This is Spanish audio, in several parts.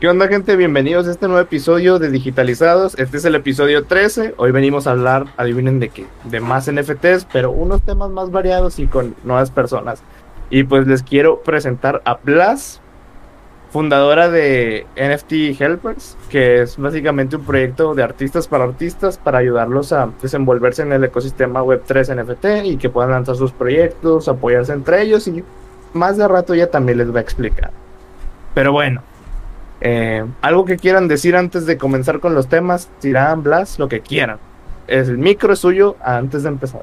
¿Qué onda gente? Bienvenidos a este nuevo episodio de Digitalizados. Este es el episodio 13. Hoy venimos a hablar, adivinen de qué, de más NFTs, pero unos temas más variados y con nuevas personas. Y pues les quiero presentar a Blas, fundadora de NFT Helpers, que es básicamente un proyecto de artistas para artistas para ayudarlos a desenvolverse en el ecosistema Web3 NFT y que puedan lanzar sus proyectos, apoyarse entre ellos y más de rato ya también les va a explicar. Pero bueno, eh, algo que quieran decir antes de comenzar con los temas, Tirán, Blas, lo que quieran. El micro es suyo antes de empezar.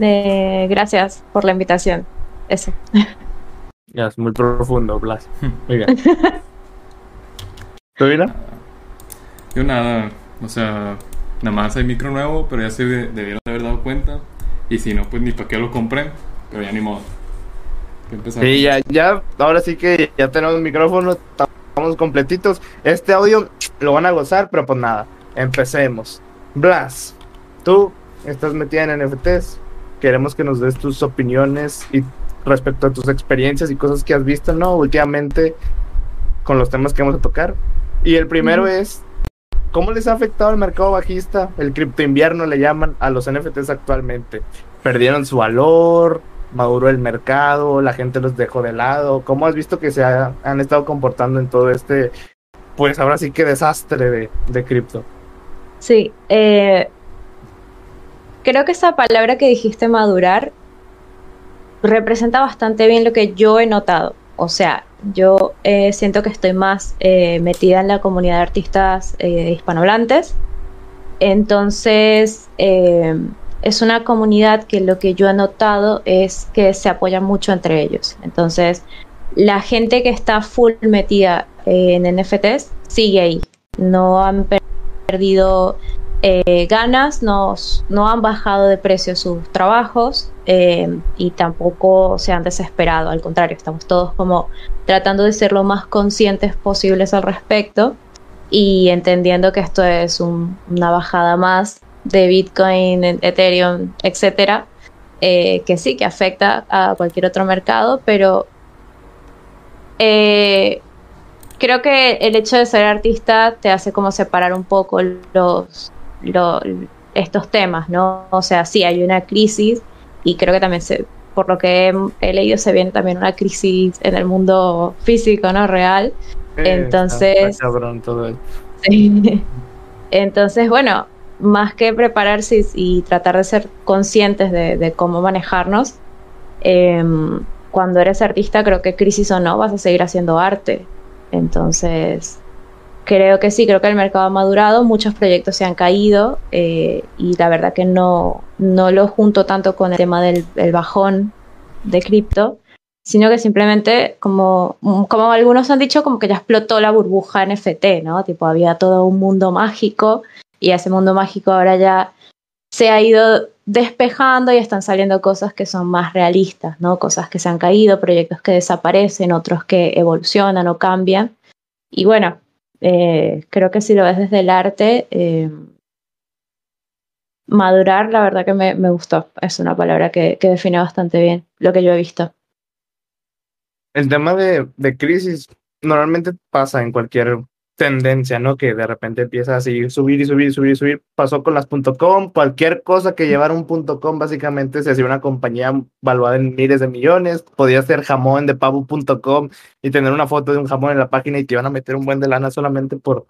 Eh, gracias por la invitación. Eso. Ya, es muy profundo, Blas. Muy bien. ¿Tú bien? Yo nada, o sea, nada más hay micro nuevo, pero ya se de- debieron de haber dado cuenta. Y si no, pues ni para qué lo compré, pero ya ni modo. Sí, ya, ya, ahora sí que ya tenemos micrófono, estamos completitos. Este audio lo van a gozar, pero pues nada, empecemos. Blas, tú estás metida en NFTs, queremos que nos des tus opiniones y respecto a tus experiencias y cosas que has visto, ¿no? Últimamente con los temas que vamos a tocar. Y el primero es, ¿cómo les ha afectado el mercado bajista, el cripto invierno le llaman a los NFTs actualmente? ¿Perdieron su valor? ¿Maduró el mercado? ¿La gente los dejó de lado? ¿Cómo has visto que se ha- han estado comportando en todo este, pues ahora sí que desastre de, de cripto? Sí, eh, creo que esa palabra que dijiste madurar representa bastante bien lo que yo he notado. O sea, yo eh, siento que estoy más eh, metida en la comunidad de artistas eh, hispanohablantes. Entonces, es una comunidad que lo que yo he notado es que se apoyan mucho entre ellos. Entonces, la gente que está full metida eh, en NFTs sigue ahí. No han per- perdido eh, ganas, no, no han bajado de precio sus trabajos eh, y tampoco se han desesperado. Al contrario, estamos todos como tratando de ser lo más conscientes posibles al respecto y entendiendo que esto es un- una bajada más de Bitcoin, Ethereum, etcétera, eh, que sí, que afecta a cualquier otro mercado, pero eh, creo que el hecho de ser artista te hace como separar un poco los, lo- estos temas, ¿no? O sea, sí, hay una crisis y creo que también se, por lo que he, he leído se viene también una crisis en el mundo físico, ¿no? Real. Entonces- está cabrón todo esto. Sí. Entonces, bueno, más que prepararse y, y tratar de ser conscientes de, de cómo manejarnos, em, cuando eres artista, creo que crisis o no, vas a seguir haciendo arte. Entonces, creo que sí, creo que el mercado ha madurado, muchos proyectos se han caído eh, y la verdad que no, no lo junto tanto con el tema del el bajón de cripto, sino que simplemente, como, como algunos han dicho, como que ya explotó la burbuja NFT, ¿no? Tipo, había todo un mundo mágico y ese mundo mágico ahora ya se ha ido despejando y están saliendo cosas que son más realistas, ¿no? Cosas que se han caído, proyectos que desaparecen, otros que evolucionan o cambian. Y bueno, eh, creo que si lo ves desde el arte, eh, madurar, la verdad que me, gustó. Es una palabra que, que define bastante bien lo que yo he visto. El tema de, de crisis normalmente pasa en cualquier tendencia, ¿no? Que de repente empieza a seguir subir y subir y subir y subir. Pasó con las .com, cualquier cosa que llevara un .com básicamente se hacía una compañía valuada en miles de millones. Podía ser jamón de pavo.com y tener una foto de un jamón en la página y te iban a meter un buen de lana solamente por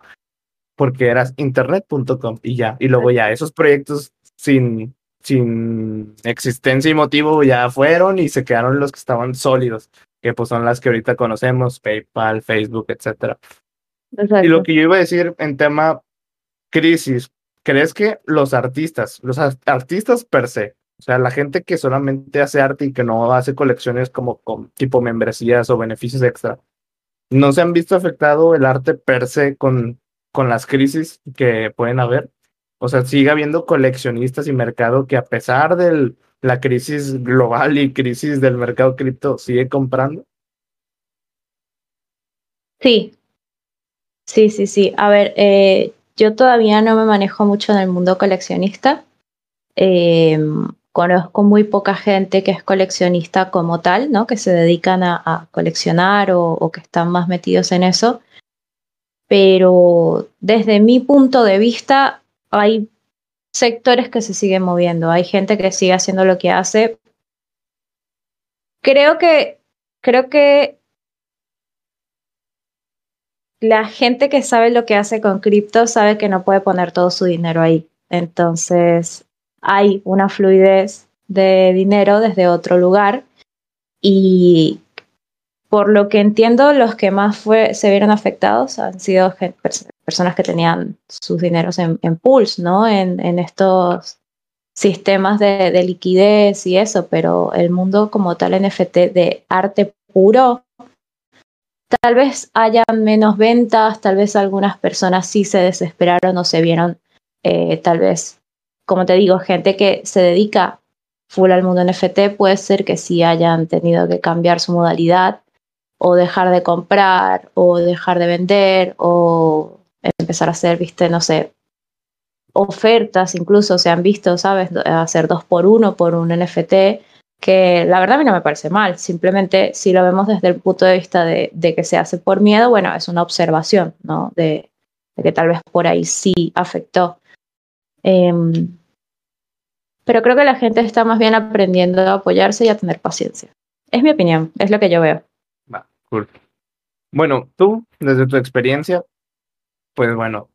porque eras internet.com y ya. Y luego ya esos proyectos sin sin existencia y motivo ya fueron y se quedaron los que estaban sólidos, que pues son las que ahorita conocemos, PayPal, Facebook, etcétera. Y lo que yo iba a decir en tema crisis, ¿crees que los artistas, los ar- artistas per se, o sea, la gente que solamente hace arte y que no hace colecciones como con tipo membresías o beneficios extra, no se han visto afectado el arte per se con, con las crisis que pueden haber? O sea, sigue habiendo coleccionistas y mercado que a pesar de la crisis global y crisis del mercado cripto sigue comprando. Sí, sí, sí, sí. A ver, eh, yo todavía no me manejo mucho en el mundo coleccionista. Eh, conozco muy poca gente que es coleccionista como tal, ¿no? Que se dedican a, a coleccionar o, o que están más metidos en eso. pero desde mi punto de vista hay sectores que se siguen moviendo, hay gente que sigue haciendo lo que hace. Creo que, creo que la gente que sabe lo que hace con cripto sabe que no puede poner todo su dinero ahí. Entonces hay una fluidez de dinero desde otro lugar y por lo que entiendo, los que más se vieron afectados han sido personas que tenían sus dineros en, en pools, ¿no? En, en estos sistemas de, de, liquidez y eso, pero el mundo como tal NFT de arte puro, tal vez hayan menos ventas, tal vez algunas personas sí se desesperaron o se vieron, eh, tal vez, como te digo, gente que se dedica full al mundo NFT, puede ser que sí hayan tenido que cambiar su modalidad o dejar de comprar o dejar de vender o empezar a hacer, viste, no sé, ofertas incluso se han visto, ¿sabes? Hacer dos por uno por un NFT, que la verdad a mí no me parece mal, simplemente si lo vemos desde el punto de vista de, que se hace por miedo, bueno, es una observación, ¿no? De, de que tal vez por ahí sí afectó. Eh, pero creo que la gente está más bien aprendiendo a apoyarse y a tener paciencia. Es mi opinión, es lo que yo veo. Cool. Bueno, tú, desde tu experiencia, pues bueno,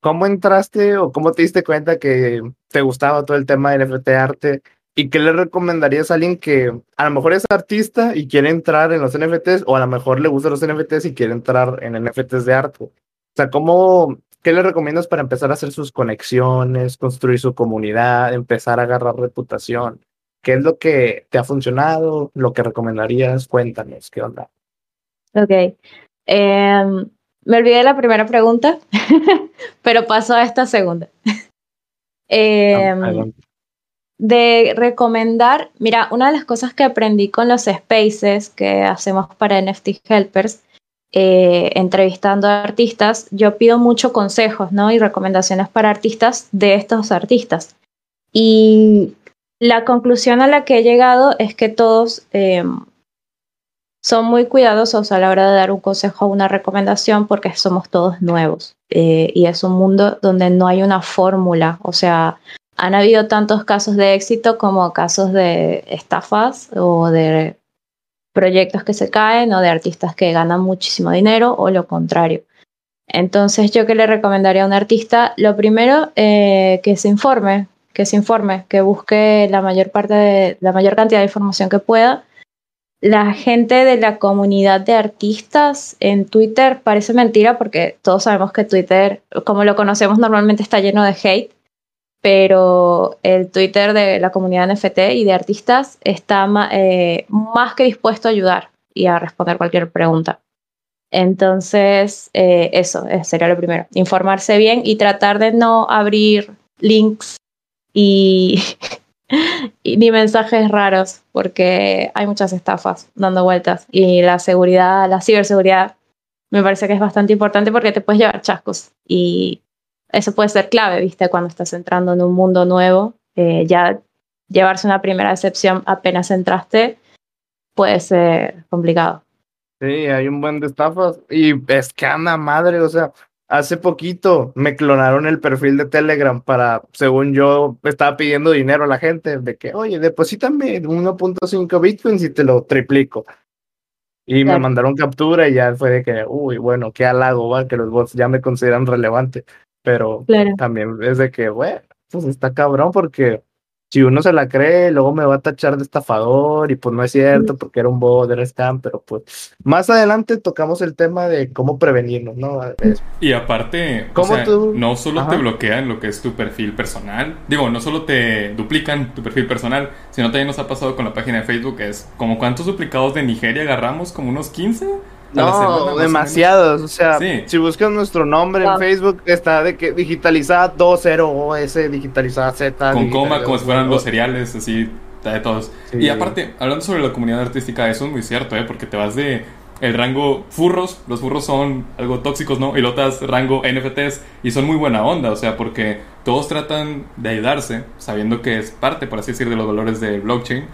¿cómo entraste o cómo te diste cuenta que te gustaba todo el tema del NFT arte? ¿Y qué le recomendarías a alguien que a lo mejor es artista y quiere entrar en los NFTs o a lo mejor le gustan los NFTs y quiere entrar en NFTs de arte? O sea, ¿cómo, ¿qué le recomiendas para empezar a hacer sus conexiones, construir su comunidad, empezar a agarrar reputación? ¿Qué es lo que te ha funcionado? ¿Lo que recomendarías? Cuéntanos, ¿qué onda? Ok. Eh, me olvidé de la primera pregunta, pero paso a esta segunda. eh, de recomendar, mira, una de las cosas que aprendí con los spaces que hacemos para NFT Helpers eh, entrevistando a artistas, yo pido mucho consejos ¿no? y recomendaciones para artistas de estos artistas. Y la conclusión a la que he llegado es que todos eh, son muy cuidadosos a la hora de dar un consejo o una recomendación porque somos todos nuevos. Eh, y es un mundo donde no hay una fórmula. O sea, han habido tantos casos de éxito como casos de estafas o de proyectos que se caen o de artistas que ganan muchísimo dinero o lo contrario. Entonces, yo que le recomendaría a un artista, lo primero, eh, que se informe, que se informe, que busque la mayor parte de, la mayor cantidad de información que pueda. La gente de la comunidad de artistas en Twitter parece mentira porque todos sabemos que Twitter, como lo conocemos normalmente, está lleno de hate pero el Twitter de la comunidad NFT y de artistas está eh, más que dispuesto a ayudar y a responder cualquier pregunta. Entonces, eh, eso sería lo primero, informarse bien y tratar de no abrir links y, y ni mensajes raros, porque hay muchas estafas dando vueltas y la seguridad, la ciberseguridad, me parece que es bastante importante porque te puedes llevar chascos y eso puede ser clave, ¿viste? Cuando estás entrando en un mundo nuevo, eh, ya llevarse una primera decepción apenas entraste puede ser complicado. Sí, hay un buen de estafas y es que anda madre, o sea, hace poquito me clonaron el perfil de Telegram para, según yo, estaba pidiendo dinero a la gente de que, oye, deposítame 1.5 bitcoins y te lo triplico. Y claro. me mandaron captura y ya fue de que, uy, bueno, qué halago, va, que los bots ya me consideran relevante pero claro. también es de que, bueno, pues está cabrón porque si uno se la cree, luego me va a tachar de estafador y pues no es cierto porque era un bot, era scam, pero pues más adelante tocamos el tema de cómo prevenirnos, ¿no? Y aparte, ¿Cómo o sea, tú? no solo Ajá. te bloquean lo que es tu perfil personal, digo, no solo te duplican tu perfil personal, sino también nos ha pasado con la página de Facebook, es como cuántos duplicados de Nigeria agarramos, como unos 15 no, semana, demasiados. O sea, sí. si buscas nuestro nombre en Facebook, está de que digitalizada 20OS, digitalizada Z. Con coma, como si fueran los cereales, así, de todos. Sí. Y aparte, hablando sobre la comunidad artística, eso es muy cierto, ¿eh? Porque te vas de el rango furros, los furros son algo tóxicos, ¿no? Y lo otras rango NFTs y son muy buena onda, o sea, porque todos tratan de ayudarse, sabiendo que es parte, por así decir, de los valores del blockchain.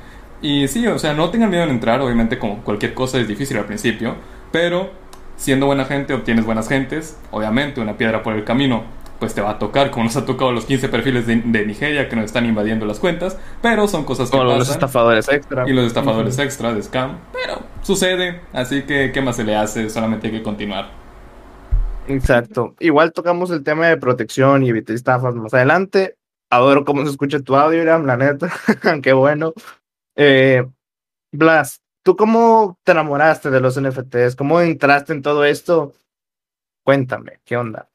Y sí, o sea, no tengan miedo en entrar, obviamente como cualquier cosa es difícil al principio, pero siendo buena gente obtienes buenas gentes, obviamente una piedra por el camino pues te va a tocar, como nos ha tocado los 15 perfiles de, Nigeria que nos están invadiendo las cuentas, pero son cosas que pasan. los estafadores extra. Y los estafadores extra de scam, pero sucede, así que ¿qué más se le hace? Solamente hay que continuar. Exacto. Igual tocamos el tema de protección y evitar estafas más adelante. Adoro cómo se escucha tu audio, Iram, la neta. Qué bueno. Eh, Blas, ¿tú cómo te enamoraste de los NFTs? ¿Cómo entraste en todo esto? Cuéntame, ¿qué onda?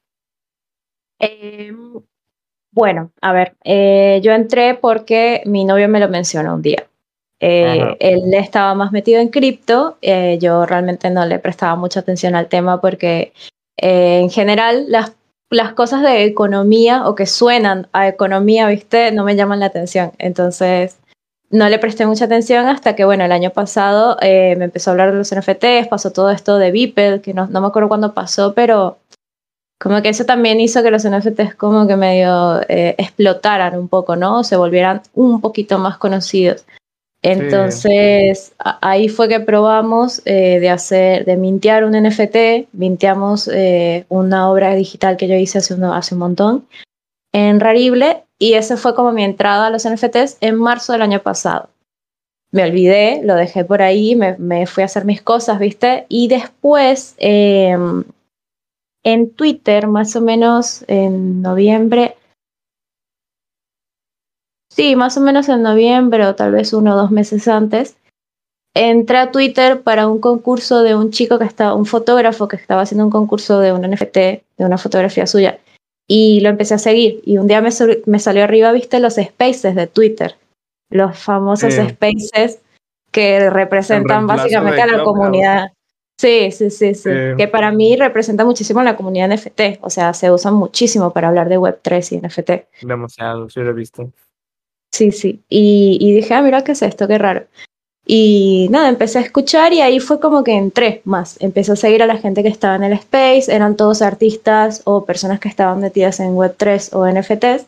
Eh, bueno, a ver, eh, yo entré porque mi novio me lo mencionó un día. Eh, él estaba más metido en cripto, eh, yo realmente no le prestaba mucha atención al tema porque en general las, las cosas de economía o que suenan a economía, viste, no me llaman la atención. Entonces no le presté mucha atención hasta que, bueno, el año pasado me empezó a hablar de los NFTs, pasó todo esto de Beeple, que no, no me acuerdo cuándo pasó, pero como que eso también hizo que los NFTs como que medio eh, explotaran un poco, ¿no? Se volvieran un poquito más conocidos. Entonces, ahí fue que probamos eh, de hacer, de mintear un NFT, minteamos eh, una obra digital que yo hice hace, hace un montón en Rarible y esa fue como mi entrada a los NFTs en marzo del año pasado. Me olvidé, lo dejé por ahí, me, me fui a hacer mis cosas, ¿viste? Y después em, en Twitter, más o menos en noviembre. Sí, más o menos en noviembre o tal vez uno o dos meses antes. Entré a Twitter para un concurso de un chico que estaba, un fotógrafo que estaba haciendo un concurso de un NFT, de una fotografía suya. Y lo empecé a seguir. Y un día me, me salió arriba, viste, los spaces de Twitter. Los famosos spaces que representan básicamente a la comunidad. Sí, sí, sí, sí. Eh, que para mí representa muchísimo la comunidad NFT. O sea, se usan muchísimo para hablar de Web3 y NFT. Demasiado, sí lo he visto. Sí, sí. Y, y dije, ah, mira, ¿qué es esto? Qué raro. Y nada, empecé a escuchar y ahí fue como que entré más. Empecé a seguir a la gente que estaba en el space, eran todos artistas o personas que estaban metidas en Web3 o NFTs.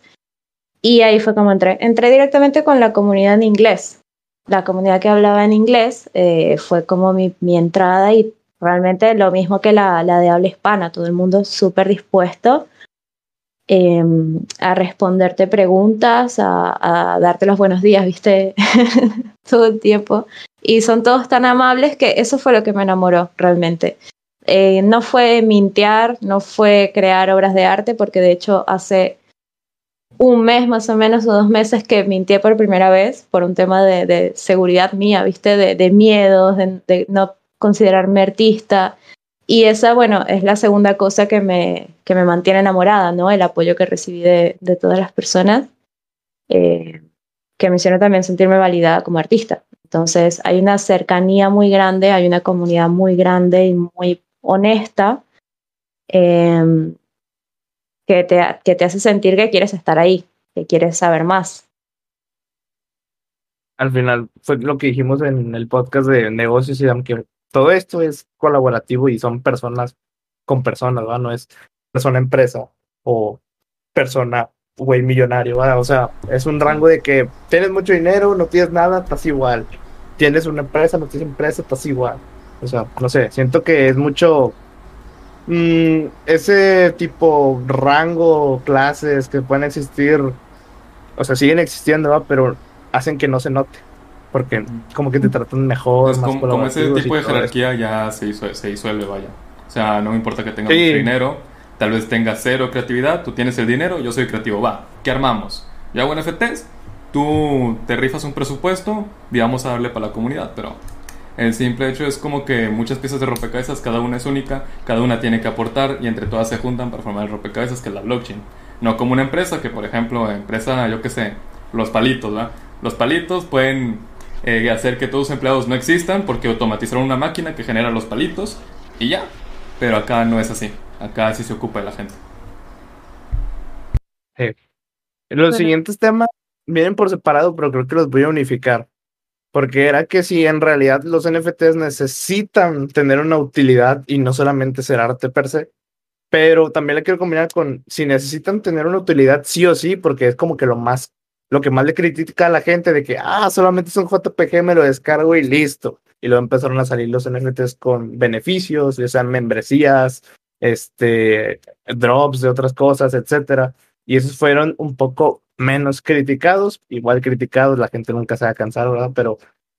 Y ahí fue como entré. Entré directamente con la comunidad en inglés. La comunidad que hablaba en inglés eh, fue como mi, entrada y Realmente lo mismo que la de habla hispana, todo el mundo súper dispuesto em, a responderte preguntas, a, darte los buenos días, viste, todo el tiempo. Y son todos tan amables que eso fue lo que me enamoró realmente. Eh, no fue mintear, no fue crear obras de arte, porque de hecho hace un mes más o menos o dos meses que mintié por primera vez por un tema de, seguridad mía, ¿viste? De, de miedos, de, de, no considerarme artista. Y esa, bueno, es la segunda cosa que me, que me mantiene enamorada, ¿no? El apoyo que recibí de, de todas las personas, eh, que me hicieron también sentirme validada como artista. Entonces, hay una cercanía muy grande, hay una comunidad muy grande y muy honesta em, que, te, que te hace sentir que quieres estar ahí, que quieres saber más. Al final, fue lo que dijimos en el podcast de negocios y todo esto es colaborativo y son personas con personas, ¿va? No es persona empresa o persona millonario. O sea, es un rango de que tienes mucho dinero, no tienes nada, estás igual. Tienes una empresa, no tienes empresa, estás igual. O sea, no sé, siento que es mucho mm, ese tipo rango, clases que pueden existir, o sea, siguen existiendo. Pero hacen que no se note porque como que te tratan mejor. más como, como, ese tipo de jerarquía ya se, se disuelve, vaya. O sea, no me importa que tengas mucho dinero, tal vez tengas cero creatividad, tú tienes el dinero, yo soy creativo, va, ¿qué armamos? Yo hago NFTs, tú te rifas un presupuesto y vamos a darle para la comunidad, pero el simple hecho es como que muchas piezas de rompecabezas, cada una es única, cada una tiene que aportar y entre todas se juntan para formar el rompecabezas que es la blockchain. No como una empresa que, por ejemplo, empresa, yo qué sé, los palitos, ¿va? Los palitos pueden eh, hacer que todos los empleados no existan porque automatizaron una máquina que genera los palitos y ya. Pero acá no es así. Acá sí se ocupa de la gente. Los siguientes temas vienen por separado, pero creo que los voy a unificar. Porque era que si en realidad los NFTs necesitan tener una utilidad y no solamente ser arte per se, pero también la quiero combinar con si necesitan tener una utilidad sí o sí, porque es como que lo más lo que más le critica a la gente de que, ah, solamente es un JPG, me lo descargo y listo. Y luego empezaron a salir los NFTs con beneficios, ya sean membresías, este, drops de otras cosas, etcétera. Y esos fueron un poco menos criticados, igual criticados, la gente nunca se va a cansar, ¿verdad? Pero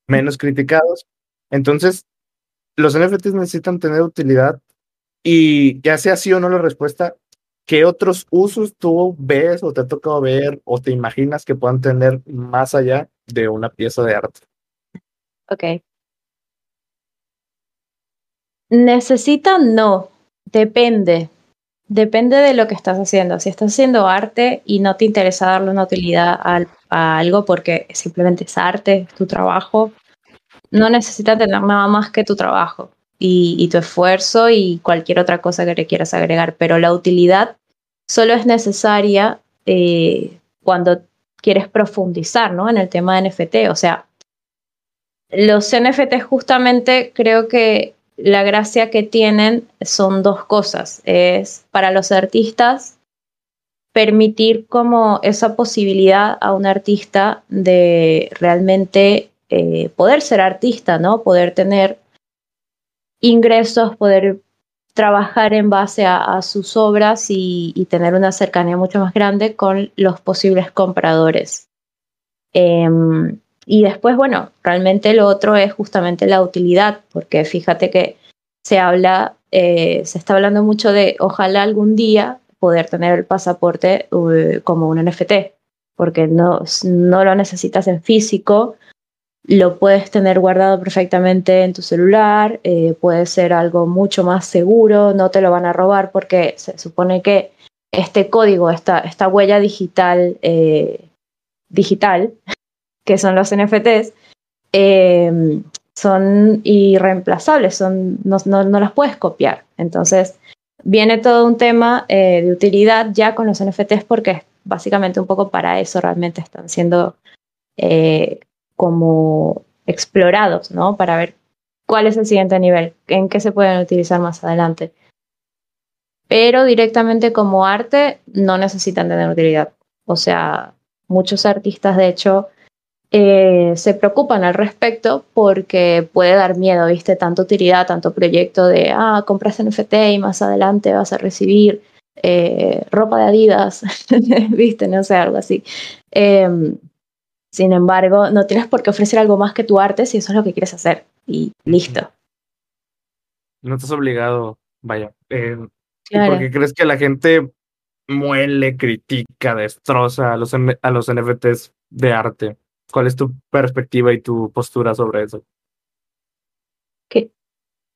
menos criticados. Entonces, los NFTs necesitan tener utilidad y ya sea sí o no la respuesta, ¿qué otros usos tú ves o te ha tocado ver o te imaginas que puedan tener más allá de una pieza de arte? Ok. Necesitan, no, depende. Depende de lo que estás haciendo. Si estás haciendo arte y no te interesa darle una utilidad a, a algo porque simplemente es arte, es tu trabajo, no necesitas tener nada más que tu trabajo y, tu esfuerzo y cualquier otra cosa que le quieras agregar, pero la utilidad solo es necesaria eh, cuando quieres profundizar ¿no? en el tema de NFT. O sea, los NFT justamente creo que la gracia que tienen son dos cosas. Es para los artistas permitir como esa posibilidad a un artista de realmente eh, poder ser artista, ¿no? Poder tener ingresos, poder trabajar en base a, sus obras y, tener una cercanía mucho más grande con los posibles compradores. Em, y después, bueno, realmente lo otro es justamente la utilidad, porque fíjate que se habla, eh, se está hablando mucho de ojalá algún día poder tener el pasaporte uh, como un NFT, porque no, no lo necesitas en físico, lo puedes tener guardado perfectamente en tu celular, eh, puede ser algo mucho más seguro, no te lo van a robar porque se supone que este código, esta, esta huella digital, eh, digital, que son los NFTs, em, son irreemplazables, son, no, no, las puedes copiar. Entonces, viene todo un tema eh, de utilidad ya con los NFTs porque básicamente un poco para eso realmente están siendo como explorados, ¿no? Para ver cuál es el siguiente nivel, en qué se pueden utilizar más adelante. Pero directamente como arte no necesitan tener utilidad. O sea, muchos artistas de hecho eh, se preocupan al respecto porque puede dar miedo, ¿viste? Tanto utilidad, tanto proyecto de, ah, compras NFT y más adelante vas a recibir eh, ropa de Adidas, ¿viste? No sé, algo así. Em, sin embargo, no tienes por qué ofrecer algo más que tu arte si eso es lo que quieres hacer. Y listo. No estás obligado, vaya. Eh, Porque crees que la gente muele, critica, destroza a los, a los NFTs de arte. ¿Cuál es tu perspectiva y tu postura sobre eso?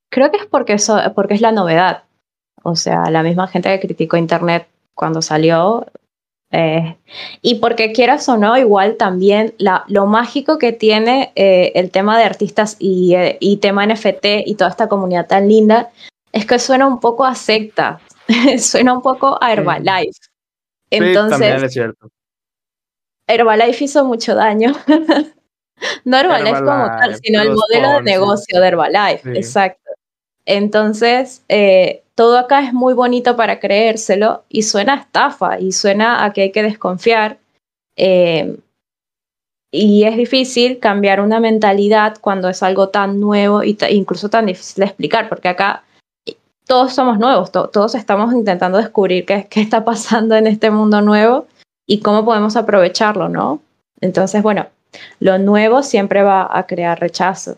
creo que es porque, eso, porque es la novedad. O sea, la misma gente que criticó Internet cuando salió eh, y porque quieras o no, igual también la, lo mágico que tiene eh, el tema de artistas y, eh, y, tema NFT y toda esta comunidad tan linda es que suena un poco a secta, suena un poco a Herbalife. Entonces, es cierto. Herbalife hizo mucho daño. no Herbalife, como tal, sino el modelo de negocio de Herbalife, exacto. Entonces, eh, todo acá es muy bonito para creérselo y suena a estafa y suena a que hay que desconfiar. Eh, y es difícil cambiar una mentalidad cuando es algo tan nuevo e incluso tan difícil de explicar, porque acá todos somos nuevos, todos estamos intentando descubrir qué, qué, está pasando en este mundo nuevo y cómo podemos aprovecharlo, ¿no? Entonces, bueno, lo nuevo siempre va a crear rechazo.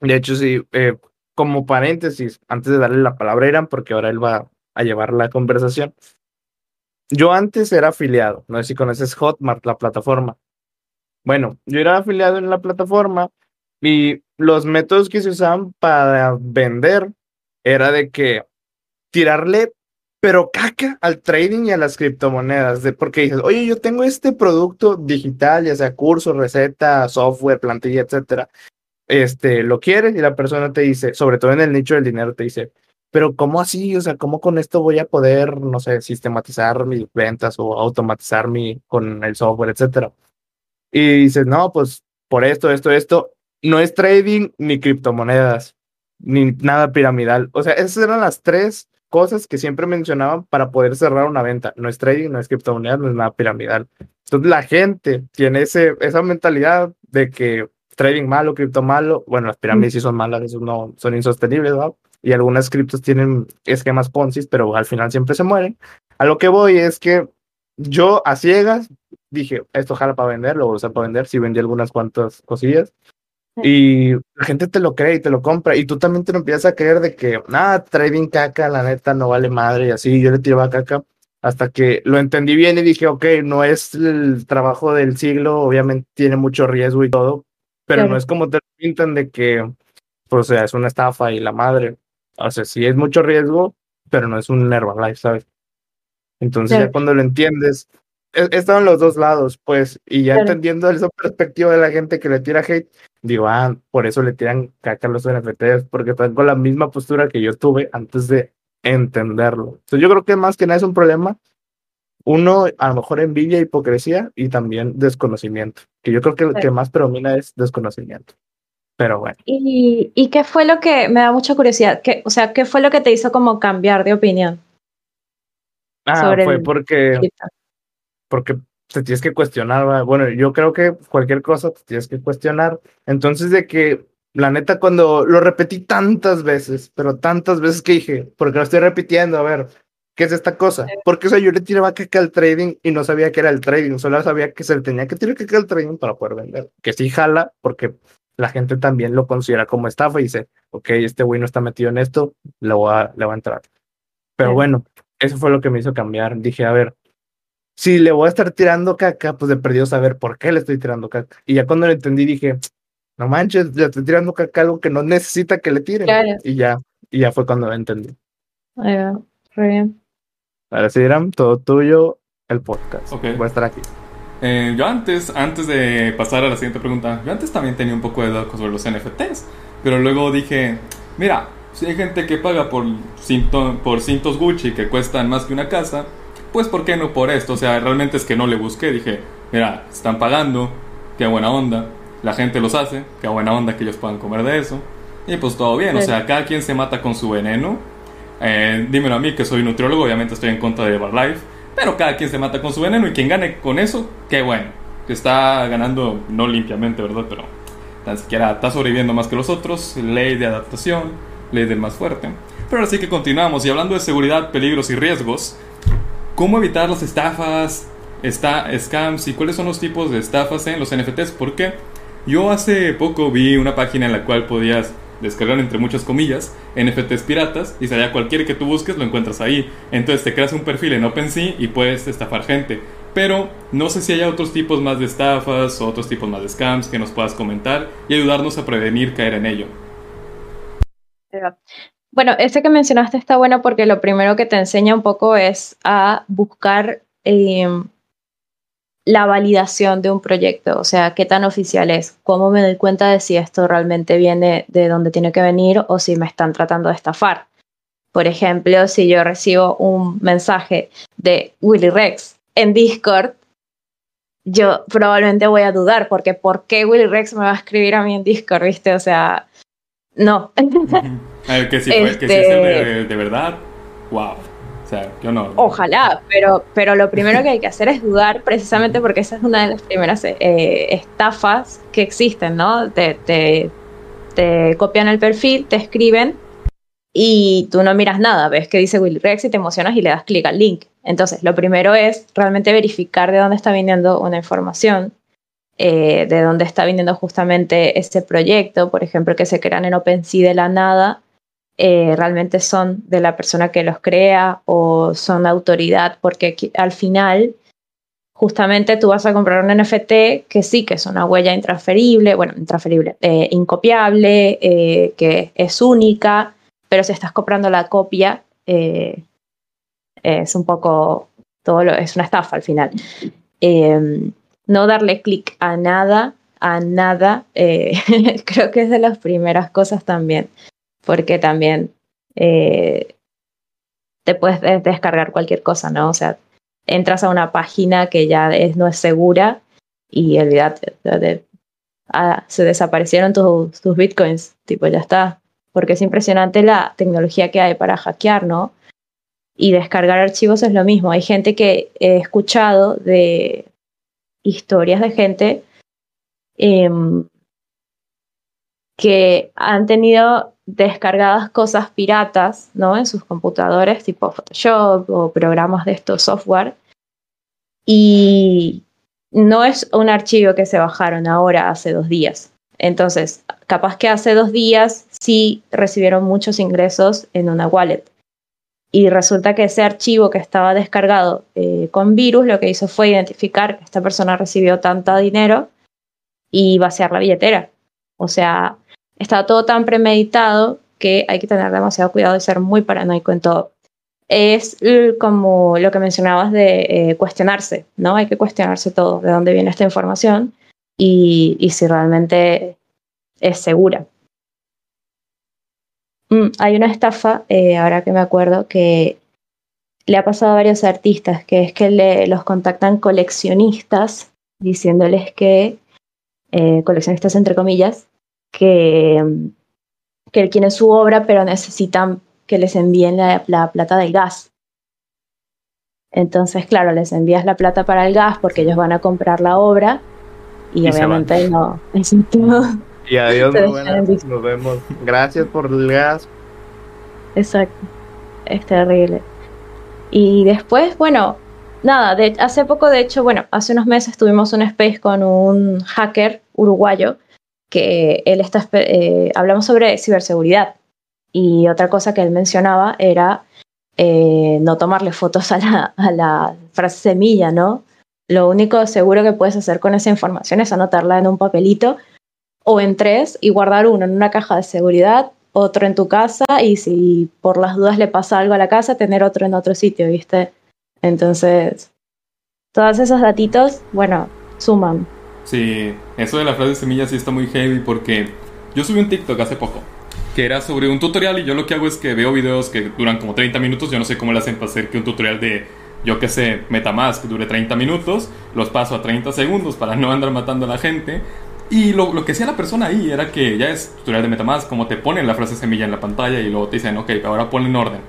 De hecho, sí, eh, como paréntesis, antes de darle la palabra a Irán, porque ahora él va a llevar la conversación. Yo antes era afiliado, no sé si conoces Hotmart, la plataforma. Bueno, yo era afiliado en la plataforma y los métodos que se usaban para vender era de que tirarle pero caca al trading y a las criptomonedas, de, porque dices, oye, yo tengo este producto digital, ya sea curso, receta, software, plantilla, etcétera, este, lo quieres y la persona te dice, sobre todo en el nicho del dinero, te dice, pero ¿cómo así? O sea, ¿cómo con esto voy a poder, no sé, sistematizar mis ventas o automatizar mi, con el software, etcétera? Y dices, no, pues por esto, esto, esto, no es trading ni criptomonedas, ni nada piramidal. O sea, esas eran las tres cosas que siempre mencionaban para poder cerrar una venta. No es trading, no es criptomonedas, no es nada piramidal. Entonces la gente tiene ese, esa mentalidad de que trading malo, cripto malo, bueno, las pirámides sí son malas, esos no son insostenibles, ¿no? Y algunas criptos tienen esquemas Ponzi, pero al final siempre se mueren. A lo que voy es que yo a ciegas dije, esto jala para vender, lo voy a usar para vender, si vendí algunas cuantas cosillas. Y la gente te lo cree y te lo compra. Y tú también te lo empiezas a creer de que, nada, trading caca, la neta no vale madre. Y así yo le tiraba caca hasta que lo entendí bien y dije, ok, no es el trabajo del siglo, obviamente tiene mucho riesgo y todo, pero no es como te pintan de que, pues, o sea, es una estafa y la madre. O sea, sí es mucho riesgo, pero no es un Herbalife, ¿sabes? Entonces ya cuando lo entiendes, he, estado en los dos lados, pues, y ya entendiendo esa perspectiva de la gente que le tira hate, digo, ah, por eso le tiran caca a los NFTs, porque están con la misma postura que yo tuve antes de entenderlo. Entonces yo creo que más que nada es un problema, uno, a lo mejor envidia, hipocresía y también desconocimiento, que yo creo que lo que más predomina es desconocimiento. Pero bueno. ¿Y, ¿Y qué fue lo que me da mucha curiosidad? ¿Qué, o sea, ¿qué fue lo que te hizo como cambiar de opinión? Ah, fue porque, porque te tienes que cuestionar. Bueno, yo creo que cualquier cosa te tienes que cuestionar. Entonces, de que la neta, cuando lo repetí tantas veces, pero tantas veces que dije, porque lo estoy repitiendo, a ver, ¿qué es esta cosa? Porque o sea, yo le tiraba caca al trading y no sabía que era el trading, solo sabía que se le tenía que tirar caca al trading para poder vender. Que sí jala, porque la gente también lo considera como estafa y dice, ok, este güey no está metido en esto, le voy a, a entrar. Pero bueno, eso fue lo que me hizo cambiar. Dije, a ver, si le voy a estar tirando caca, pues he perdido saber por qué le estoy tirando caca. Y ya cuando lo entendí dije, no manches, le estoy tirando caca algo que no necesita que le tiren. Y ya, y ya fue cuando lo entendí. Ahí va, muy bien. Ahora sí, Irán, todo tuyo, el podcast. Voy a estar aquí. Eh, yo antes, antes de pasar a la siguiente pregunta, yo antes también tenía un poco de dudas sobre los NFTs, pero luego dije, mira, si hay gente que paga por, cinto, por cintos Gucci que cuestan más que una casa, pues ¿por qué no por esto? O sea, realmente es que no le busqué, dije, mira, están pagando, qué buena onda, la gente los hace, qué buena onda que ellos puedan comer de eso, y pues todo bien, o sea, cada quien se mata con su veneno. Eh, dímelo a mí que soy nutriólogo, obviamente estoy en contra de Herbalife, pero cada quien se mata con su veneno y quien gane con eso, qué bueno, que está ganando no limpiamente, ¿verdad? Pero tan siquiera está sobreviviendo más que los otros, ley de adaptación ley del más fuerte. Pero así que continuamos y hablando de seguridad, peligros y riesgos, ¿cómo evitar las estafas, está, scams y cuáles son los tipos de estafas en los NFTs? Porque yo hace poco vi una página en la cual podías descargar entre muchas comillas NFTs piratas y salía cualquier que tú busques lo encuentras ahí. Entonces te creas un perfil en OpenSea y puedes estafar gente. Pero no sé si hay otros tipos más de estafas o otros tipos más de scams que nos puedas comentar y ayudarnos a prevenir caer en ello. Bueno, ese que mencionaste está bueno porque lo primero que te enseña un poco es a buscar em, la validación de un proyecto, o sea, qué tan oficial es, cómo me doy cuenta de si esto realmente viene de donde tiene que venir o si me están tratando de estafar. Por ejemplo, si yo recibo un mensaje de Willy Rex en Discord, yo probablemente voy a dudar porque ¿por qué Willy Rex me va a escribir a mí en Discord, viste? O sea, no. que fue, que si es de, de, verdad, wow. Ojalá, pero, pero lo primero que hay que hacer es dudar, precisamente porque esa es una de las primeras eh, estafas que existen, ¿no? Te, te, copian el perfil, te escriben y tú no miras nada, ves que dice Willy Rex y te emocionas y le das clic al link. Entonces, lo primero es realmente verificar de dónde está viniendo una información eh, de dónde está viniendo justamente este proyecto, por ejemplo, que se crean en OpenSea de la nada, eh, realmente son de la persona que los crea o son autoridad, porque al final justamente tú vas a comprar un NFT que sí, que es una huella intransferible, bueno, intransferible, eh, incopiable, que es única, pero si estás comprando la copia, es un poco, todo es una estafa al final. No darle clic a nada, a nada, eh, creo que es de las primeras cosas también, porque también eh, te puedes descargar cualquier cosa, ¿no? O sea, entras a una página que ya no es segura y olvídate, ah, se desaparecieron tus, tus bitcoins, tipo, ya está, porque es impresionante la tecnología que hay para hackear, ¿no? Y descargar archivos es lo mismo. Hay gente que he escuchado de historias de gente em, que han tenido descargadas cosas piratas, ¿no? En sus computadores, tipo Photoshop o programas de estos software. Y no es un archivo que se bajaron ahora hace dos días. Entonces, capaz que hace dos días sí recibieron muchos ingresos en una wallet. Y resulta que ese archivo que estaba descargado eh, con virus lo que hizo fue identificar que esta persona recibió tanto dinero y vaciar la billetera. O sea, está todo tan premeditado que hay que tener demasiado cuidado y ser muy paranoico en todo. Es como lo que mencionabas de eh, cuestionarse, ¿no? Hay que cuestionarse todo, de dónde viene esta información y, y si realmente es segura. Mm, hay una estafa, eh, ahora que me acuerdo, que le ha pasado a varios artistas, que es que le, los contactan coleccionistas diciéndoles que, eh, coleccionistas entre comillas, que, que él tiene su obra, pero necesitan que les envíen la, plata del gas. Entonces, claro, les envías la plata para el gas porque ellos van a comprar la obra y, obviamente no. Y adiós, nos vemos. Gracias por el gas. Exacto. Es terrible. Y después, bueno, nada, de, hace poco, de hecho, bueno, hace unos meses tuvimos un space con un hacker uruguayo que él está, eh, hablamos sobre ciberseguridad. Y otra cosa que él mencionaba era eh, no tomarle fotos a la, frase semilla, ¿no? Lo único seguro que puedes hacer con esa información es anotarla en un papelito o en tres y guardar uno en una caja de seguridad, otro en tu casa y si por las dudas le pasa algo a la casa, tener otro en otro sitio, ¿viste? Entonces, todos esos datitos, bueno, suman. Sí, eso de la frase de semilla sí está muy heavy porque yo subí un TikTok hace poco que era sobre un tutorial y yo lo que hago es que veo videos que duran como 30 minutos, yo no sé cómo le hacen para hacer que un tutorial de yo que sé, Metamask dure 30 minutos, los paso a 30 segundos para no andar matando a la gente y lo, que hacía la persona ahí era que ya es tutorial de Metamask, como te ponen la frase semilla en la pantalla y luego te dicen, ok, ahora ponle en orden.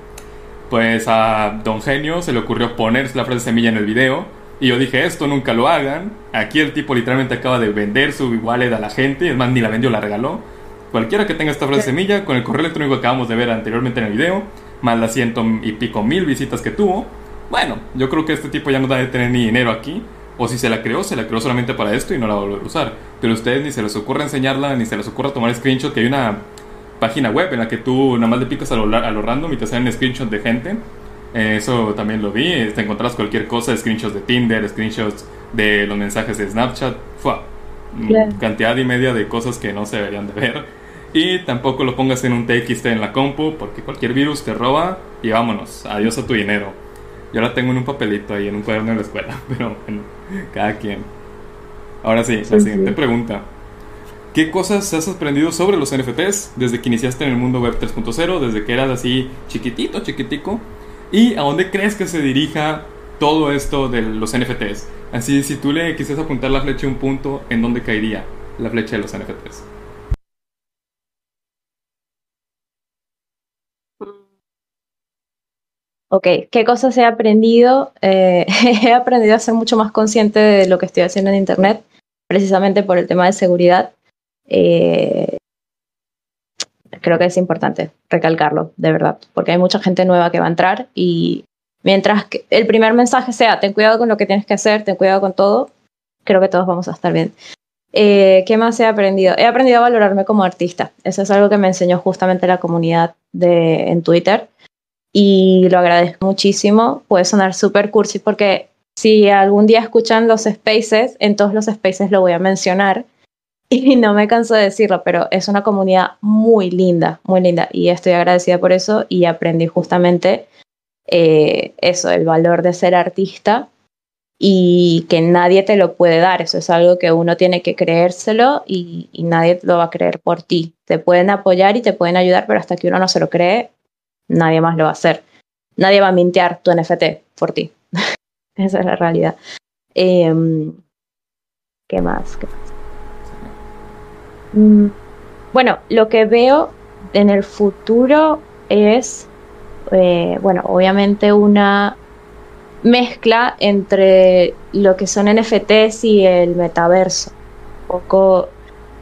Pues a Don Genio se le ocurrió poner la frase semilla en el video. Y yo dije, esto nunca lo hagan. Aquí el tipo literalmente acaba de vender su wallet a la gente. Es más, ni la vendió, la regaló. Cualquiera que tenga esta frase semilla, con el correo electrónico que acabamos de ver anteriormente en el video, más las ciento y pico mil visitas que tuvo. Bueno, yo creo que este tipo ya no debe tener ni dinero aquí. O si se la creó, se la creó solamente para esto y no la va a volver a usar. Pero a ustedes ni se les ocurre enseñarla, ni se les ocurre tomar screenshot, que hay una página web en la que tú nada más le picas a lo, a lo random y te salen screenshots de gente. Eh, eso también lo vi. Te encontrás cualquier cosa, screenshots de Tinder, screenshots de los mensajes de Snapchat. Fua. Cantidad y media de cosas que no se deberían de ver. Y tampoco lo pongas en un TXT en la compu, porque cualquier virus te roba y vámonos. Adiós a tu dinero. Yo la tengo en un papelito ahí, en un cuaderno en la escuela, pero bueno, cada quien. Ahora sí, la siguiente pregunta. ¿Qué cosas has aprendido sobre los NFTs desde que iniciaste en el mundo web 3.0, desde que eras así chiquitito, chiquitico? ¿Y a dónde crees que se dirija todo esto de los NFTs? Así, si tú le quisieras apuntar la flecha a un punto, ¿en dónde caería la flecha de los NFTs? ok, ¿qué cosas he aprendido? Eh, he aprendido a ser mucho más consciente de lo que estoy haciendo en Internet, precisamente por el tema de seguridad. Eh, creo que es importante recalcarlo, de verdad, porque hay mucha gente nueva que va a entrar y mientras que el primer mensaje sea, ten cuidado con lo que tienes que hacer, ten cuidado con todo, creo que todos vamos a estar bien. Eh, ¿Qué más he aprendido? He aprendido a valorarme como artista. Eso es algo que me enseñó justamente la comunidad de, en Twitter y lo agradezco muchísimo. Puede sonar súper cursi porque si algún día escuchan los spaces, en todos los spaces lo voy a mencionar y no me canso de decirlo, pero es una comunidad muy linda, muy linda y estoy agradecida por eso y aprendí justamente eh, eso, el valor de ser artista y que nadie te lo puede dar, eso es algo que uno tiene que creérselo y, nadie lo va a creer por ti. Te pueden apoyar y te pueden ayudar, pero hasta que uno no se lo cree, nadie más lo va a hacer. Nadie va a mintear tu NFT por ti. Esa es la realidad. Em, ¿Qué más? ¿Qué más? Mm, bueno, lo que veo en el futuro es eh, bueno, obviamente una mezcla entre lo que son NFTs y el metaverso. Un poco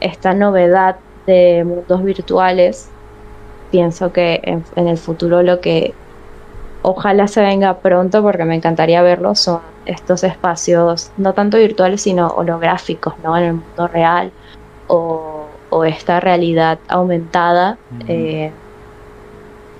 esta novedad de mundos virtuales. Pienso que en, el futuro lo que ojalá se venga pronto, porque me encantaría verlo, son estos espacios no tanto virtuales, sino holográficos, ¿no? En el mundo real o, esta realidad aumentada. Eh,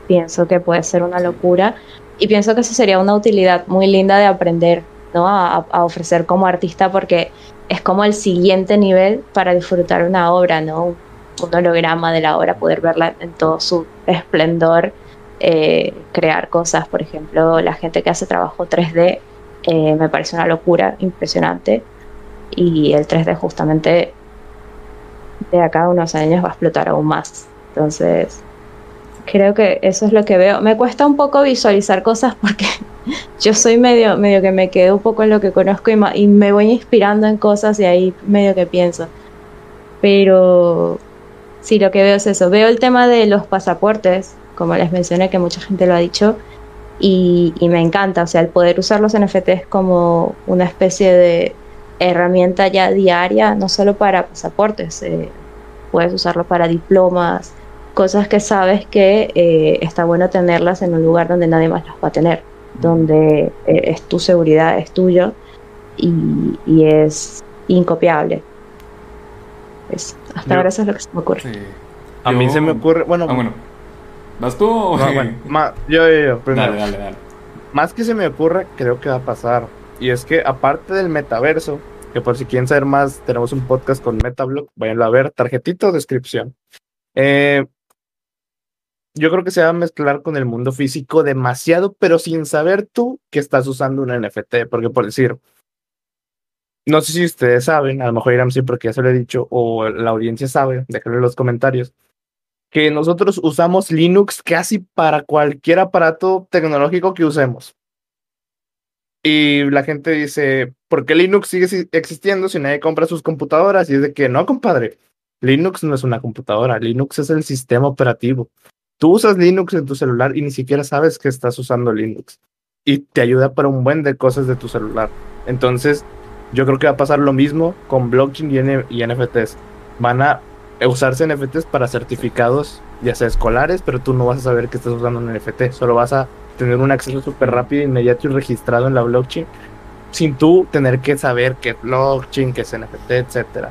pienso que puede ser una locura y pienso que eso sería una utilidad muy linda de aprender, ¿no? A, ofrecer como artista porque es como el siguiente nivel para disfrutar una obra, ¿no? Un, holograma de la obra, poder verla en todo su esplendor, eh, crear cosas, por ejemplo, la gente que hace trabajo 3D, eh, me parece una locura impresionante y el 3D justamente de acá a unos años va a explotar aún más. Entonces, creo que eso es lo que veo. Me cuesta un poco visualizar cosas porque yo soy medio, medio que me quedo un poco en lo que conozco y, me voy inspirando en cosas y ahí medio que pienso. Pero sí, lo que veo es eso. Veo el tema de los pasaportes, como les mencioné, que mucha gente lo ha dicho, y, me encanta. O sea, el poder usar los NFTs como una especie de herramienta ya diaria, no solo para pasaportes, eh, puedes usarlo para diplomas, cosas que sabes que eh, está bueno tenerlas en un lugar donde nadie más las va a tener, donde eh, es tu seguridad, es tuyo y, es incopiable. hasta ahora eso es lo que se me ocurre. A mí se me ocurre, bueno... Ah, bueno. ¿Vas tú o... yo, yo, Dale, dale, dale. Más que se me ocurre, creo que va a pasar. Y es que aparte del metaverso, que por si quieren saber más, tenemos un podcast con Metablog, vayanlo a ver, tarjetito, descripción. Eh, yo creo que se va a mezclar con el mundo físico demasiado, pero sin saber tú que estás usando un NFT, porque por decir, no sé si ustedes saben, a lo mejor Irán sí porque ya se lo he dicho, o la audiencia sabe, déjenlo en los comentarios, que nosotros usamos Linux casi para cualquier aparato tecnológico que usemos. Y la gente dice, ¿por qué Linux sigue existiendo si nadie compra sus computadoras? Y es de que no, compadre, Linux no es una computadora, Linux es el sistema operativo. Tú usas Linux en tu celular y ni siquiera sabes que estás usando Linux. Y te ayuda para un buen de cosas de tu celular. Entonces, yo creo que va a pasar lo mismo con blockchain y, NFTs. Van a usarse NFTs para certificados, ya sea escolares, pero tú no vas a saber que estás usando un NFT. Solo vas a tener un acceso súper rápido, inmediato y registrado en la blockchain, sin tú tener que saber qué es blockchain, qué es NFT, etcétera.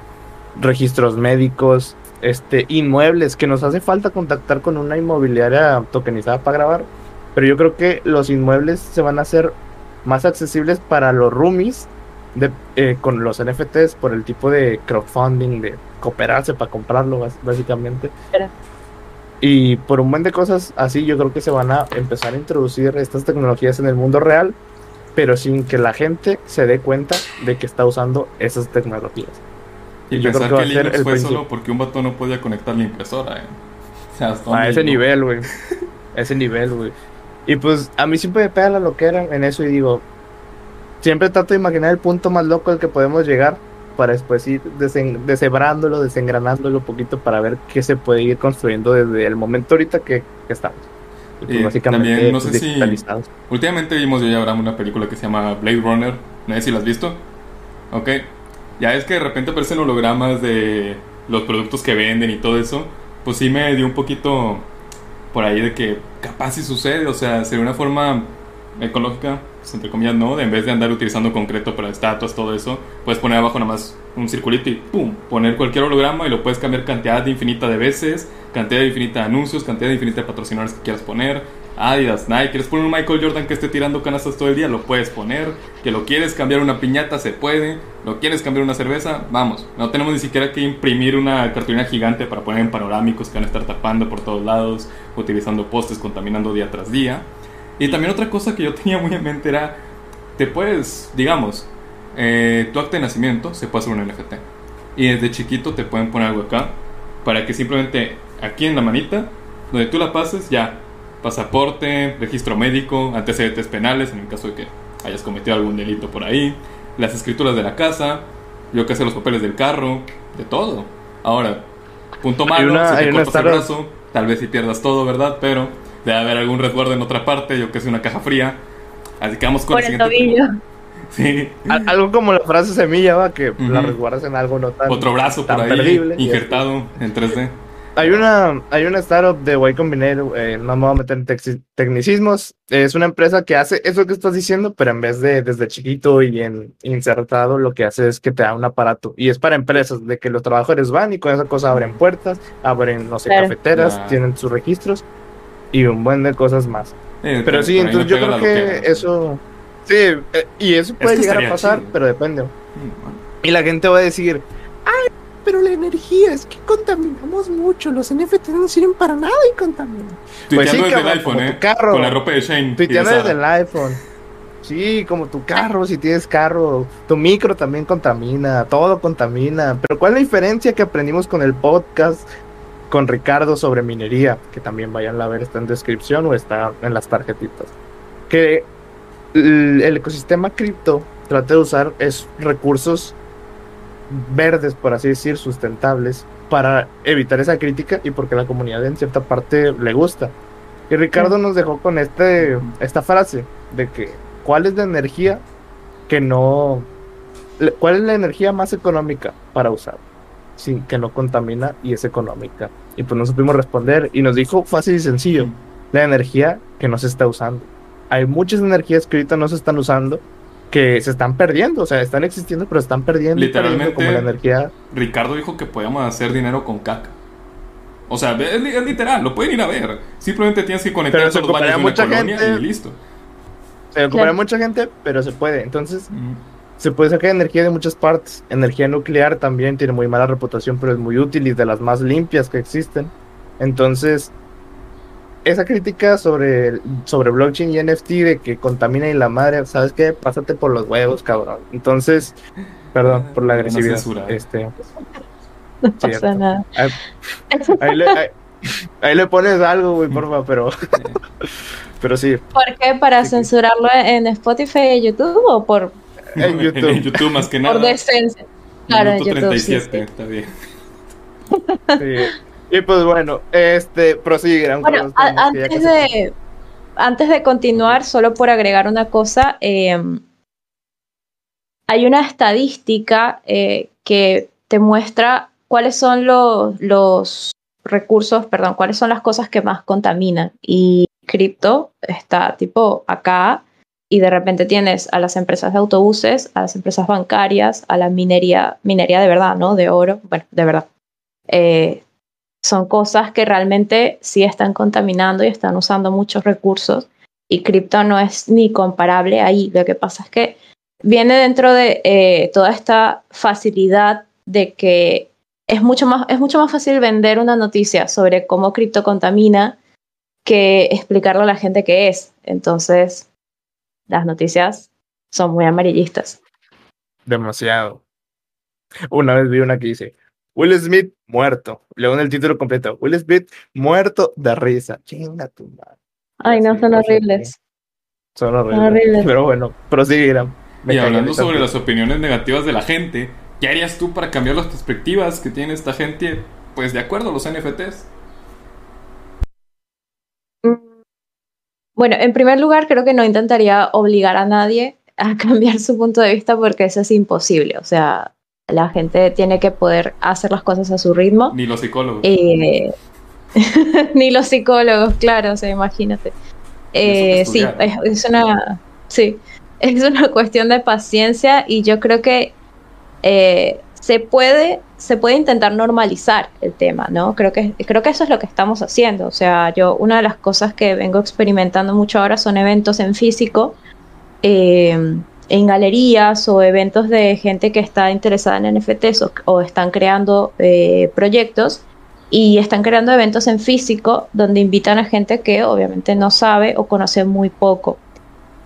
Registros médicos, este, inmuebles, que nos hace falta contactar con una inmobiliaria tokenizada para grabar, pero yo creo que los inmuebles se van a hacer más accesibles para los roomies de, eh, con los NFTs por el tipo de crowdfunding, de cooperarse para comprarlo básicamente. Y por un buen de cosas así, yo creo que se van a empezar a introducir estas tecnologías en el mundo real, pero sin que la gente se dé cuenta de que está usando esas tecnologías. Y yo pensar que, que Linux fue solo porque un vato no podía conectar la impresora, eh. a ese nivel, güey. ese nivel, güey. Y pues a mí siempre me pega la loquera en eso y digo, siempre trato de imaginar el punto más loco al que podemos llegar para después ir deshebrándolo, desengranándolo un poquito para ver qué se puede ir construyendo desde el momento ahorita que, estamos. Y pues, básicamente también, no sé si últimamente vimos yo y Abraham una película que se llama Blade Runner, no sé si la has visto. Ok, ya es que de repente aparecen hologramas de los productos que venden y todo eso, pues sí me dio un poquito por ahí de que capaz si sucede, o sea, sería una forma ecológica, pues, entre comillas, ¿no? De en vez de andar utilizando concreto para estatuas, todo eso, puedes poner abajo nada más un circulito y ¡pum! Poner cualquier holograma y lo puedes cambiar cantidad infinita de veces, cantidad infinita de anuncios, cantidad infinita de patrocinadores que quieras poner, Adidas, Nike, quieres poner un Michael Jordan que esté tirando canastas todo el día, lo puedes poner. Que lo quieres cambiar una piñata, se puede. Lo quieres cambiar una cerveza, vamos. No tenemos ni siquiera que imprimir una cartulina gigante para poner en panorámicos que van a estar tapando por todos lados, utilizando postes, contaminando día tras día. Y también otra cosa que yo tenía muy en mente era, te puedes, digamos, eh, tu acta de nacimiento se puede hacer un NFT. Y desde chiquito te pueden poner algo acá, para que simplemente aquí en la manita, donde tú la pases, ya pasaporte, registro médico, antecedentes penales en el caso de que hayas cometido algún delito por ahí, las escrituras de la casa, yo que sé, los papeles del carro, de todo. Ahora, punto malo, si te cortas el brazo, tal vez si pierdas todo, ¿verdad? Pero debe haber algún resguardo en otra parte, yo que sé, una caja fría. Así que vamos con Por el tobillo. Sí. Algo como la frase semilla, va, que la resguardas en algo no tan. Otro brazo por ahí, injertado en 3D. Hay una, hay una startup de Y Combinator, eh, no me voy a meter en tecnicismos. Es una empresa que hace eso que estás diciendo, pero en vez de desde chiquito y en insertado, lo que hace es que te da un aparato. Y es para empresas, de que los trabajadores van y con esa cosa abren puertas, abren, no sé, cafeteras, tienen sus registros y un buen de cosas más. pero sí, entonces yo creo que, eso. Sí, eh, y eso puede llegar a pasar, pero depende. Y la gente va a decir, ay, pero la energía, es que contaminamos mucho. Los NFTs no sirven para nada y contaminan. Pues sí, desde el iPhone, ¿eh? Carro. Con la ropa de Shane. Tuiteando desde el iPhone. Sí, como tu carro, si tienes carro, tu micro también contamina, todo contamina. Pero ¿cuál es la diferencia que aprendimos con el podcast con Ricardo sobre minería? Que también vayan a ver, está en descripción o está en las tarjetitas. Que el ecosistema cripto trata de usar es recursos verdes, por así decir, sustentables, para evitar esa crítica y porque la comunidad en cierta parte le gusta. Y Ricardo nos dejó con este, esta frase de que cuál es la energía que no, cuál es la energía más económica para usar, sin que no contamina y es económica. Y pues no supimos responder y nos dijo fácil y sencillo, la energía que no se está usando. Hay muchas energías que ahorita no se están usando que se están perdiendo, o sea, están existiendo, pero están perdiendo. Literalmente, como la energía. Ricardo dijo que podíamos hacer dinero con caca. O sea, es, literal, lo pueden ir a ver. Simplemente tienes que conectar pero los baños de mucha una gente, colonia y listo. Se ocuparía mucha gente, pero se puede. Entonces, se puede sacar energía de muchas partes. Energía nuclear también tiene muy mala reputación, pero es muy útil y de las más limpias que existen. Entonces, esa crítica sobre, sobre blockchain y NFT de que contamina y la madre, ¿sabes qué? Pásate por los huevos, cabrón. Entonces, perdón por la agresividad. este, no pasa nada. Ahí, le, pones algo, güey, porfa, pero. pero sí. ¿Por qué? ¿Para censurarlo en Spotify y YouTube o por.? En YouTube. en YouTube, más que nada. Por decencia. Claro, en YouTube. 37, sí, está bien. Sí. Y pues bueno, este, prosigue. Bueno, antes de, antes de continuar, solo por agregar una cosa, em, hay una estadística eh, que te muestra cuáles son los, los recursos, perdón, cuáles son las cosas que más contaminan. Y cripto está tipo acá y de repente tienes a las empresas de autobuses, a las empresas bancarias, a la minería, minería de verdad, ¿no? De oro, bueno, de verdad. Eh, son cosas que realmente sí están contaminando y están usando muchos recursos y cripto no es ni comparable ahí. Lo que pasa es que viene dentro de eh, toda esta facilidad de que es mucho, más, es mucho más fácil vender una noticia sobre cómo cripto contamina que explicarlo a la gente que es. Entonces, las noticias son muy amarillistas. Demasiado. Una vez vi una que dice, Will Smith muerto. Luego en el título completo, Will Smith muerto de risa. Chinga tu madre. Ay, no, son horribles. Son horribles. Pero bueno, prosiguieran. Y hablando sobre las opiniones negativas de la gente, ¿qué harías tú para cambiar las perspectivas que tiene esta gente? Pues de acuerdo a los NFTs. Bueno, en primer lugar, creo que no intentaría obligar a nadie a cambiar su punto de vista porque eso es imposible. O sea, la gente tiene que poder hacer las cosas a su ritmo. Ni los psicólogos. Eh, ni los psicólogos, claro, o sea, imagínate. Eh, sí, es, una, sí, es una cuestión de paciencia y yo creo que eh, se puede, se puede intentar normalizar el tema, ¿no? Creo que, creo que eso es lo que estamos haciendo. O sea, yo, una de las cosas que vengo experimentando mucho ahora son eventos en físico. Eh, en galerías o eventos de gente que está interesada en NFTs o, están creando eh, proyectos y están creando eventos en físico donde invitan a gente que obviamente no sabe o conoce muy poco.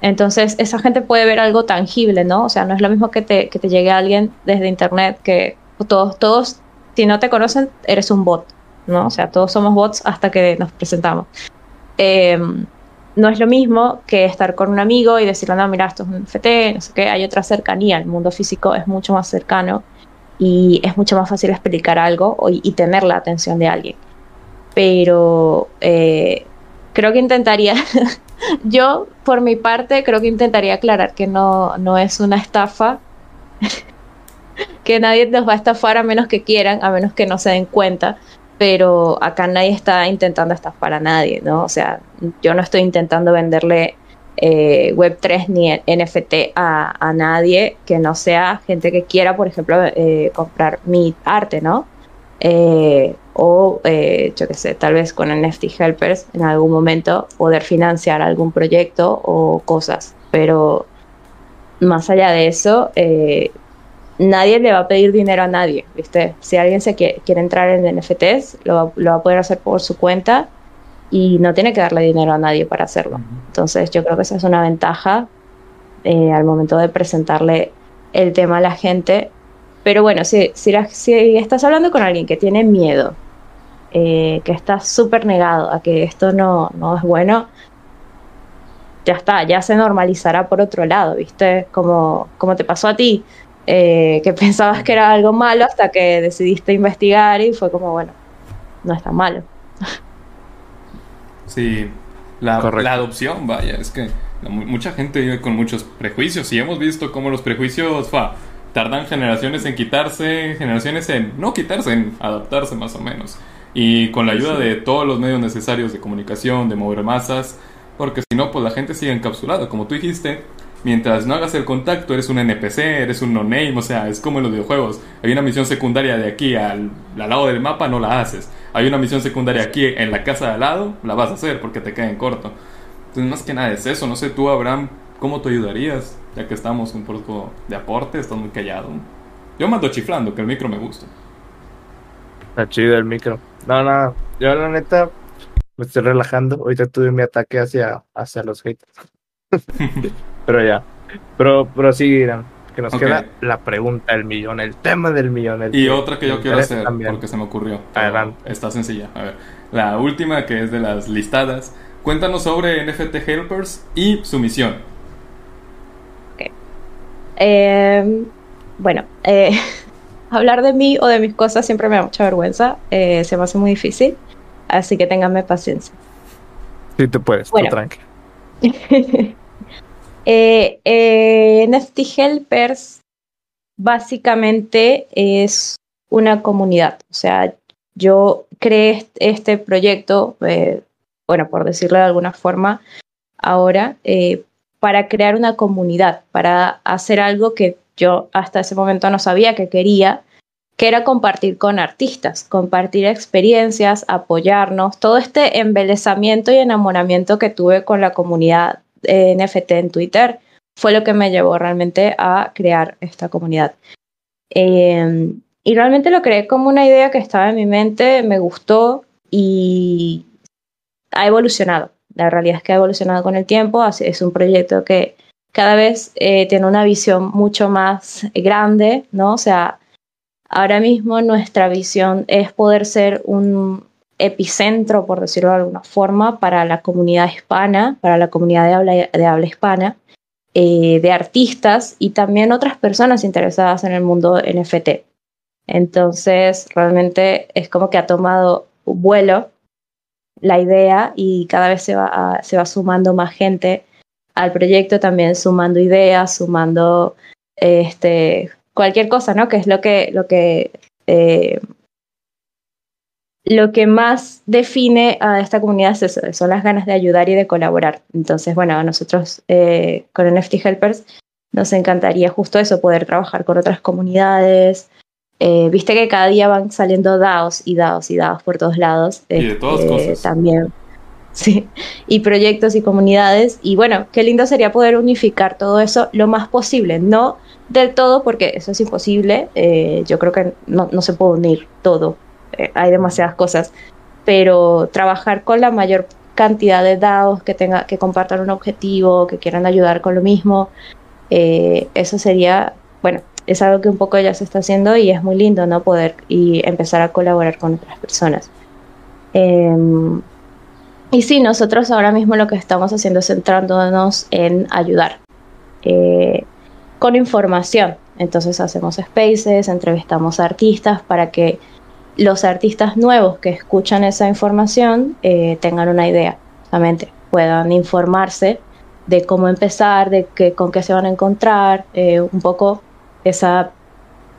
Entonces, esa gente puede ver algo tangible, ¿no? O sea, no es lo mismo que te, que te llegue alguien desde internet, que todos, todos, si no te conocen, eres un bot, ¿no? O sea, todos somos bots hasta que nos presentamos. Eh, no es lo mismo que estar con un amigo y decirle, no, mira, esto es un FT, no sé qué, hay otra cercanía, el mundo físico es mucho más cercano y es mucho más fácil explicar algo y, tener la atención de alguien. Pero eh, creo que intentaría, yo por mi parte creo que intentaría aclarar que no, no es una estafa, que nadie nos va a estafar a menos que quieran, a menos que no se den cuenta, pero acá nadie está intentando estafar a nadie, ¿no? O sea, yo no estoy intentando venderle eh, Web3 ni NFT a, nadie que no sea gente que quiera, por ejemplo, eh, comprar mi arte, ¿no? Eh, o yo qué sé, tal vez con NFT Helpers en algún momento poder financiar algún proyecto o cosas. Pero más allá de eso, nadie le va a pedir dinero a nadie, ¿viste? Si alguien se quiere, entrar en NFTs, lo va, a poder hacer por su cuenta y no tiene que darle dinero a nadie para hacerlo. Entonces yo creo que esa es una ventaja eh, al momento de presentarle el tema a la gente. Pero bueno, si, si, estás hablando con alguien que tiene miedo, eh, que está súper negado a que esto no, no es bueno, ya está, ya se normalizará por otro lado, ¿viste? Como, como te pasó a ti, eh, que pensabas que era algo malo hasta que decidiste investigar y fue como, bueno, no está malo. Sí, la, adopción, vaya, es que mucha gente vive con muchos prejuicios y hemos visto cómo los prejuicios tardan generaciones en quitarse, generaciones en no quitarse, en adaptarse más o menos. Y con la ayuda de todos los medios necesarios de comunicación, de mover masas, porque si no, pues la gente sigue encapsulada. Como tú dijiste, mientras no hagas el contacto, eres un NPC, eres un no-name, o sea, es como en los videojuegos. Hay una misión secundaria de aquí al, al lado del mapa, no la haces hay una misión secundaria aquí en la casa de al lado, la vas a hacer porque te queda en corto. Entonces, más que nada es eso. No sé tú, Abraham, ¿cómo te ayudarías? Ya que estamos un poco de aporte, estás muy callado. Yo mando chiflando, que el micro me gusta. Está chido el micro. No, no, yo la neta me estoy relajando. Ahorita tuve mi ataque hacia, hacia los haters. pero ya. Pero, pero sí, que nos queda la pregunta del millón, el tema del millón. y otra que yo quiero hacer, porque se me ocurrió. Está sencilla. A ver, la última que es de las listadas. Cuéntanos sobre NFT Helpers y su misión. Em, bueno, eh, hablar de mí o de mis cosas siempre me da mucha vergüenza. Eh, se me hace muy difícil. Así que ténganme paciencia. Sí, tú puedes, bueno. tranquilo. Eh, eh, NFT Helpers básicamente es una comunidad. O sea, yo creé este proyecto, bueno, por decirlo de alguna forma, ahora, eh, para crear una comunidad, para hacer algo que yo hasta ese momento no sabía que quería, que era compartir con artistas, compartir experiencias, apoyarnos, todo este embelezamiento y enamoramiento que tuve con la comunidad NFT en Twitter fue lo que me llevó realmente a crear esta comunidad. Em, y realmente lo creé como una idea que estaba en mi mente, me gustó y ha evolucionado. La realidad es que ha evolucionado con el tiempo, es un proyecto que cada vez eh, tiene una visión mucho más grande, ¿no? O sea, ahora mismo nuestra visión es poder ser un, epicentro, por decirlo de alguna forma, para la comunidad hispana, para la comunidad de habla, de habla hispana, eh, de artistas y también otras personas interesadas en el mundo NFT. Entonces, realmente es como que ha tomado vuelo la idea y cada vez se va, se va sumando más gente al proyecto, también sumando ideas, sumando este, cualquier cosa, ¿no? Que es lo que, lo que eh, lo que más define a esta comunidad es eso, son las ganas de ayudar y de colaborar. Entonces, bueno, a nosotros eh, con NFT Helpers nos encantaría justo eso, poder trabajar con otras comunidades. Eh, viste que cada día van saliendo DAOs y DAOs y DAOs por todos lados. Y de todas este, cosas. También. Sí, y proyectos y comunidades. Y bueno, qué lindo sería poder unificar todo eso lo más posible. No del todo, porque eso es imposible. Eh, yo creo que no, no se puede unir todo eh, hay demasiadas cosas, pero trabajar con la mayor cantidad de DAOs que, tenga, que compartan un objetivo, que quieran ayudar con lo mismo, eso sería, bueno, es algo que un poco ya se está haciendo y es muy lindo, ¿no? Poder y empezar a colaborar con otras personas. Em, y sí, nosotros ahora mismo lo que estamos haciendo es centrándonos en ayudar eh, con información. Entonces hacemos spaces, entrevistamos artistas para que los artistas nuevos que escuchan esa información eh, tengan una idea justamente puedan informarse de cómo empezar, de qué, con qué se van a encontrar, eh, un poco esa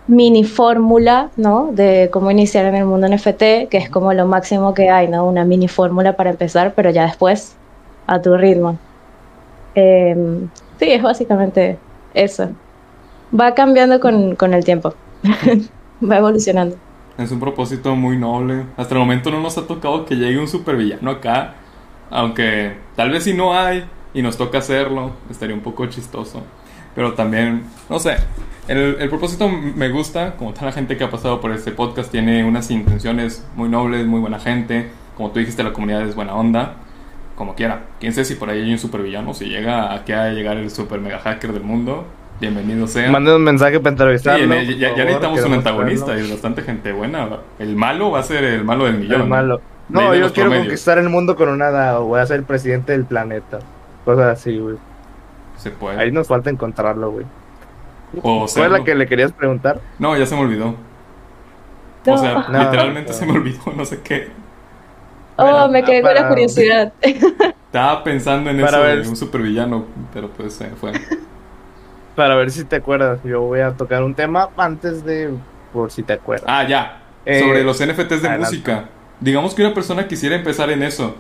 mini fórmula, ¿no? De cómo iniciar en el mundo NFT, que es como lo máximo que hay, ¿no? Una mini fórmula para empezar, pero ya después a tu ritmo. Em, sí, es básicamente eso. Va cambiando con, con el tiempo. Va evolucionando. Es un propósito muy noble. Hasta el momento no nos ha tocado que llegue un supervillano acá. Aunque tal vez si no hay y nos toca hacerlo, estaría un poco chistoso. Pero también, no sé, el, el, propósito me gusta, como toda la gente que ha pasado por este podcast tiene unas intenciones muy nobles, muy buena gente. Como tú dijiste, la comunidad es buena onda. Como quiera. Quién sé si por ahí hay un supervillano, si llega a que a llegar el super mega hacker del mundo, bienvenido sea. Manden un mensaje para entrevistarlo. Sí, ya, ya, necesitamos un antagonista y bastante gente buena. El malo va a ser el malo del millón. El malo. No, yo quiero conquistar el mundo con una nada o voy a ser el presidente del planeta. Cosas así, güey. Se puede. Ahí nos falta encontrarlo, güey. O ¿Cuál es la que le querías preguntar? No, ya se me olvidó. No. O sea, No, literalmente no. se me olvidó, no sé qué. Oh, Bueno, me quedé con la curiosidad. Estaba pensando en Para eso ver- de un supervillano, pero pues se fue. Para ver si te acuerdas. Yo voy a tocar un tema antes de. Por si te acuerdas. Ah, ya. Eh, Sobre los NFTs de adelante. música. Digamos que una persona quisiera empezar en eso.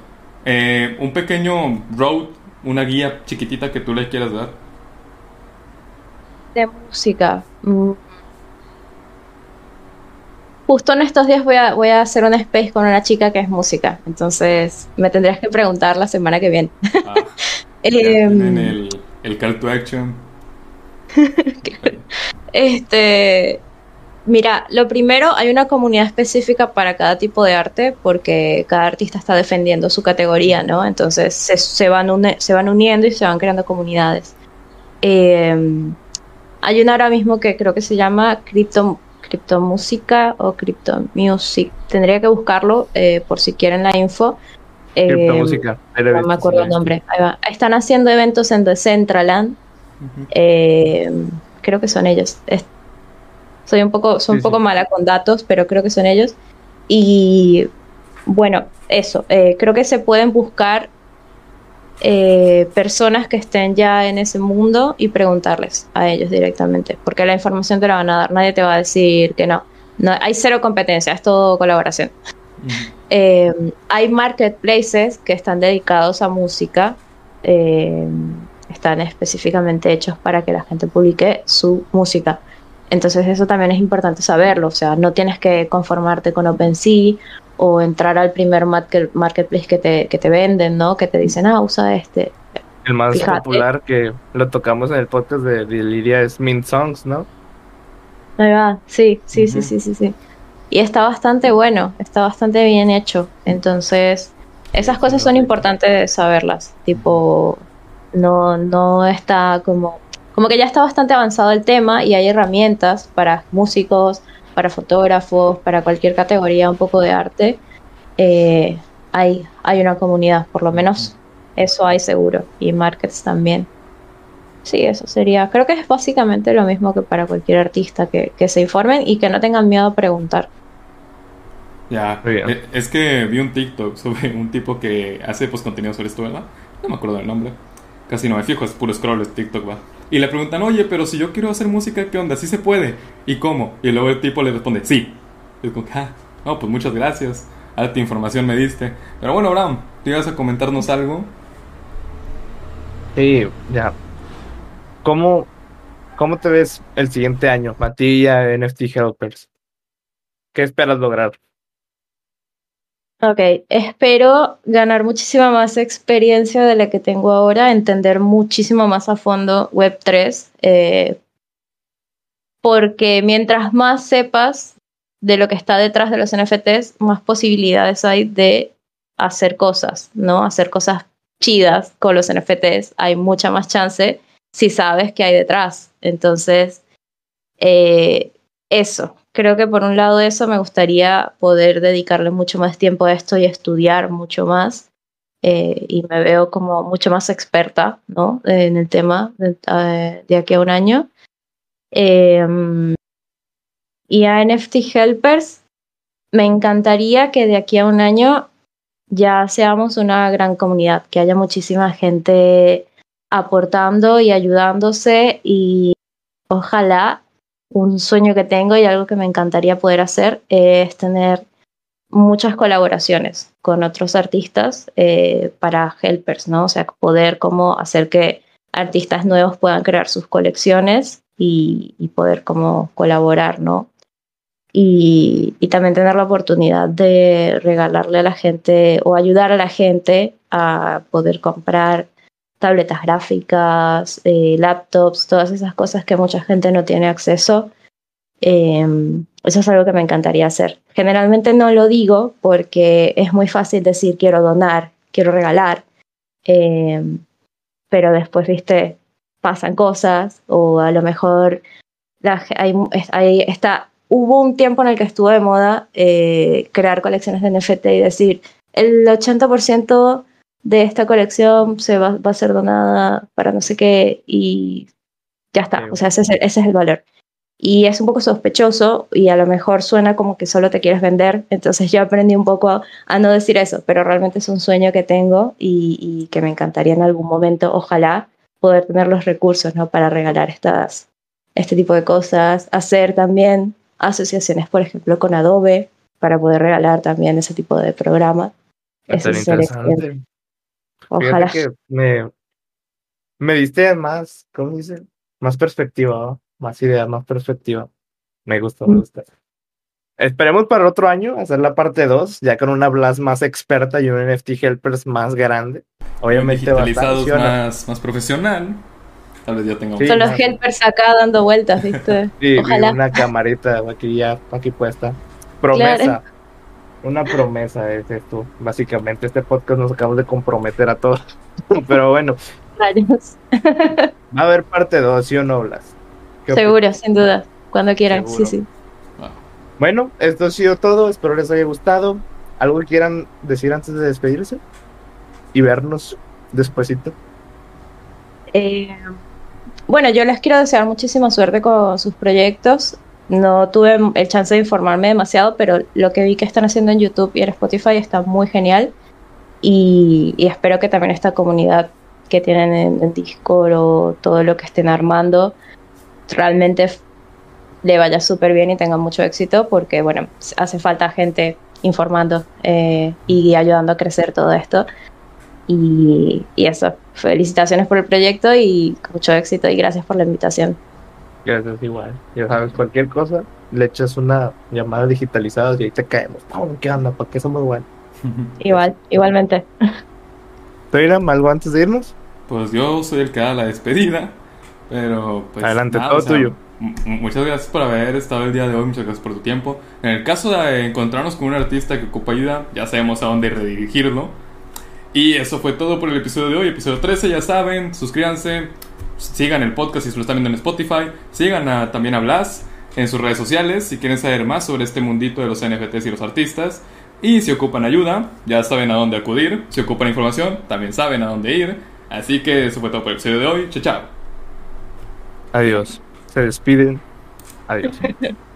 Eh, un pequeño road, una guía chiquitita que tú le quieras dar. de música. Mm. Justo en estos días voy a, voy a hacer un space con una chica que es música. Entonces me tendrías que preguntar la semana que viene. Ah, ya tienen el, el call to action. Este, mira, lo primero, hay una comunidad específica para cada tipo de arte porque cada artista está defendiendo su categoría, ¿no? Entonces se, se van, une- se van uniendo y se van creando comunidades. Eh, hay una ahora mismo que creo que se llama Crypto, Criptomúsica o Crypto Music. Tendría que buscarlo eh, por si quieren la info. Eh, Criptomúsica. no me acuerdo el nombre. Ahí va. Están haciendo eventos en Decentraland. Eh, creo que son ellos. Soy un poco, soy un poco sí. mala con datos, pero creo que son ellos. Y bueno, eso. eh, creo que se pueden buscar eh, personas que estén ya en ese mundo y preguntarles a ellos directamente, porque la información te la van a dar. Nadie te va a decir que no. No, hay cero competencia, es todo colaboración. Eh, hay marketplaces que están dedicados a música, eh, están específicamente hechos para que la gente publique su música. Entonces eso también es importante saberlo, o sea, no tienes que conformarte con OpenSea o entrar al primer market- marketplace que te, que te venden, ¿no? Que te dicen, ah, usa este. El más Fíjate. popular que lo tocamos en el podcast de, de Liria es Mint Songs, ¿no? Ahí va, sí, sí, sí, sí, sí, sí. Y está bastante bueno, está bastante bien hecho. Entonces, esas cosas son importantes saberlas. Tipo, no, no está como, como que ya está bastante avanzado el tema y hay herramientas para músicos, para fotógrafos, para cualquier categoría un poco de arte. Eh, hay, hay una comunidad, por lo menos eso hay seguro. Y markets también. Sí, eso sería. Creo que es básicamente lo mismo que para cualquier artista que, que se informen y que no tengan miedo a preguntar. Ya. Eh, es que vi un TikTok sobre un tipo que hace pues contenido sobre esto, ¿verdad? No me acuerdo del nombre. Casi no me fijo, es puro scroll, es TikTok, va. Y le preguntan, oye, pero si yo quiero hacer música, ¿qué onda? ¿Sí se puede? ¿Y cómo? Y luego el tipo le responde, sí. Y es como, ah, no, pues muchas gracias. Alta información me diste. Pero bueno, Abraham, ¿tú ibas a comentarnos algo? Sí, ya. ¿Cómo, ¿Cómo te ves el siguiente año, Matilla, NFT Helpers? ¿Qué esperas lograr? Ok, espero ganar muchísima más experiencia de la que tengo ahora, entender muchísimo más a fondo Web3, eh, porque mientras más sepas de lo que está detrás de los NFTs, más posibilidades hay de hacer cosas, ¿no? Hacer cosas chidas con los NFTs. Hay mucha más chance si sabes qué hay detrás. Entonces, eh, eso. Creo que por un lado eso me gustaría poder dedicarle mucho más tiempo a esto y estudiar mucho más. eh, y me veo como mucho más experta, ¿no? En el tema de, eh, de aquí a un año. Eh, y a NFT Helpers, me encantaría que de aquí a un año ya seamos una gran comunidad, que haya muchísima gente aportando y ayudándose y ojalá un sueño que tengo y algo que me encantaría poder hacer es tener muchas colaboraciones con otros artistas eh, para helpers, ¿no? O sea, poder como hacer que artistas nuevos puedan crear sus colecciones y, poder como colaborar, ¿no? Y, también tener la oportunidad de regalarle a la gente o ayudar a la gente a poder comprar tabletas gráficas, eh, laptops, todas esas cosas que mucha gente no tiene acceso. Eh, eso es algo que me encantaría hacer. Generalmente no lo digo porque es muy fácil decir quiero donar, quiero regalar, eh, pero después, viste, pasan cosas o a lo mejor la, hay, hay, está, hubo un tiempo en el que estuvo de moda eh, crear colecciones de NFT y decir, el 80% de esta colección se va, va, a ser donada para no sé qué y ya está, o sea, ese es, el, ese es el valor. Y es un poco sospechoso y a lo mejor suena como que solo te quieres vender, entonces yo aprendí un poco a, a no decir eso, pero realmente es un sueño que tengo y, y, que me encantaría en algún momento, ojalá, poder tener los recursos ¿no? para regalar estas, este tipo de cosas, hacer también asociaciones, por ejemplo, con Adobe, para poder regalar también ese tipo de programa. Eso interesante. Ojalá. Que me, me diste más, ¿cómo dice? Más perspectiva, ¿no? más ideas, más perspectiva. Me gusta, me gusta. Esperemos para el otro año hacer la parte 2, ya con una Blast más experta y un NFT Helpers más grande. Obviamente digitalizados más, más profesional. Tal vez ya tenga sí, Son los helpers acá dando vueltas, ¿viste? sí, Ojalá. una camarita aquí ya, aquí puesta. Promesa. Claro. Una promesa es esto, básicamente. Este podcast nos acabamos de comprometer a todos. Pero bueno. Rayos. Va a haber parte 2, ¿sí o no, Blas? Seguro, opinas? sin duda. Cuando quieran, Seguro. sí, sí. Bueno, esto ha sido todo. Espero les haya gustado. ¿Algo que quieran decir antes de despedirse? Y vernos despuesito. Eh, bueno, yo les quiero desear muchísima suerte con sus proyectos. No tuve el chance de informarme demasiado, pero lo que vi que están haciendo en YouTube y en Spotify está muy genial. Y, y espero que también esta comunidad que tienen en, en, Discord o todo lo que estén armando realmente le vaya súper bien y tenga mucho éxito, porque bueno, hace falta gente informando eh, y ayudando a crecer todo esto. Y, eso, felicitaciones por el proyecto y mucho éxito y gracias por la invitación. Gracias, igual. Ya sabes, cualquier cosa, le echas una llamada digitalizada y ahí te caemos. ¿Qué onda? ¿Para qué somos buenos? Igual, igualmente. ¿Toiram, algo antes de irnos? Pues yo soy el que da la despedida, pero pues... Adelante, nada, todo o sea, tuyo. Muchas gracias por haber estado el día de hoy, muchas gracias por tu tiempo. En el caso de encontrarnos con un artista que ocupa ayuda, ya sabemos a dónde redirigirlo. Y eso fue todo por el episodio de hoy, episodio 13, ya saben, suscríbanse, sigan el podcast si se lo están viendo en Spotify, sigan a, también a Blas en sus redes sociales si quieren saber más sobre este mundito de los NFTs y los artistas. Y si ocupan ayuda, ya saben a dónde acudir. Si ocupan información, también saben a dónde ir. Así que eso fue todo por el episodio de hoy. Chao, chao. Adiós. Se despiden. Adiós.